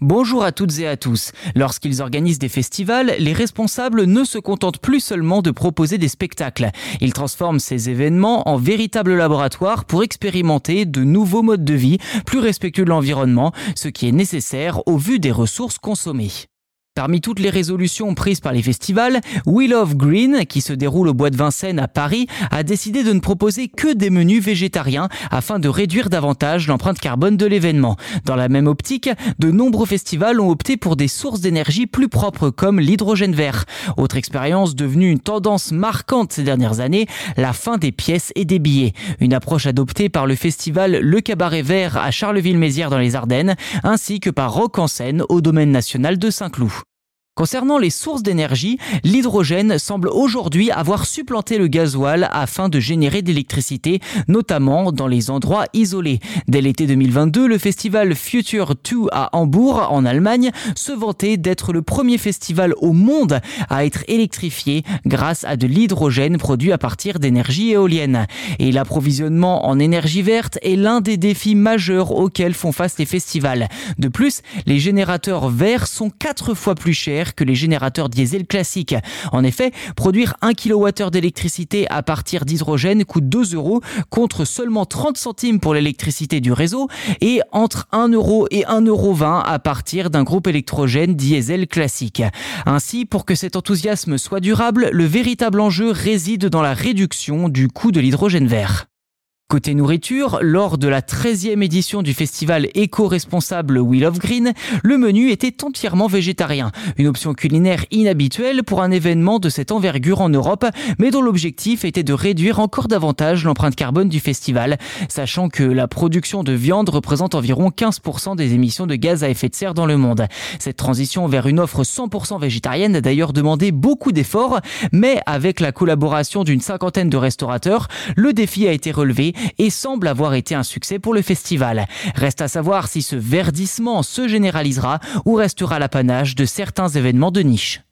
Bonjour à toutes et à tous. Lorsqu'ils organisent des festivals, les responsables ne se contentent plus seulement de proposer des spectacles. Ils transforment ces événements en véritables laboratoires pour expérimenter de nouveaux modes de vie plus respectueux de l'environnement, ce qui est nécessaire au vu des ressources consommées. Parmi toutes les résolutions prises par les festivals, Wheel of Green, qui se déroule au Bois de Vincennes à Paris, a décidé de ne proposer que des menus végétariens afin de réduire davantage l'empreinte carbone de l'événement. Dans la même optique, de nombreux festivals ont opté pour des sources d'énergie plus propres comme l'hydrogène vert. Autre expérience devenue une tendance marquante ces dernières années, la fin des pièces et des billets. Une approche adoptée par le festival Le Cabaret Vert à Charleville-Mézières dans les Ardennes, ainsi que par Rock en Seine au domaine national de Saint-Cloud. Concernant les sources d'énergie, l'hydrogène semble aujourd'hui avoir supplanté le gasoil afin de générer de l'électricité, notamment dans les endroits isolés. Dès l'été 2022, le festival Future 2 à Hambourg, en Allemagne, se vantait d'être le premier festival au monde à être électrifié grâce à de l'hydrogène produit à partir d'énergie éolienne. Et l'approvisionnement en énergie verte est l'un des défis majeurs auxquels font face les festivals. De plus, les générateurs verts sont quatre fois plus que les générateurs diesel classiques. En effet, produire 1 kWh d'électricité à partir d'hydrogène coûte 2 euros contre seulement 30 centimes pour l'électricité du réseau et entre 1 euro et 1,20 euro à partir d'un groupe électrogène diesel classique. Ainsi, pour que cet enthousiasme soit durable, le véritable enjeu réside dans la réduction du coût de l'hydrogène vert. Côté nourriture, lors de la 13e édition du festival éco-responsable Wheel of Green, le menu était entièrement végétarien. Une option culinaire inhabituelle pour un événement de cette envergure en Europe, mais dont l'objectif était de réduire encore davantage l'empreinte carbone du festival, sachant que la production de viande représente environ 15% des émissions de gaz à effet de serre dans le monde. Cette transition vers une offre 100% végétarienne a d'ailleurs demandé beaucoup d'efforts, mais avec la collaboration d'une cinquantaine de restaurateurs, le défi a été relevé et semble avoir été un succès pour le festival. Reste à savoir si ce verdissement se généralisera ou restera l'apanage de certains événements de niche.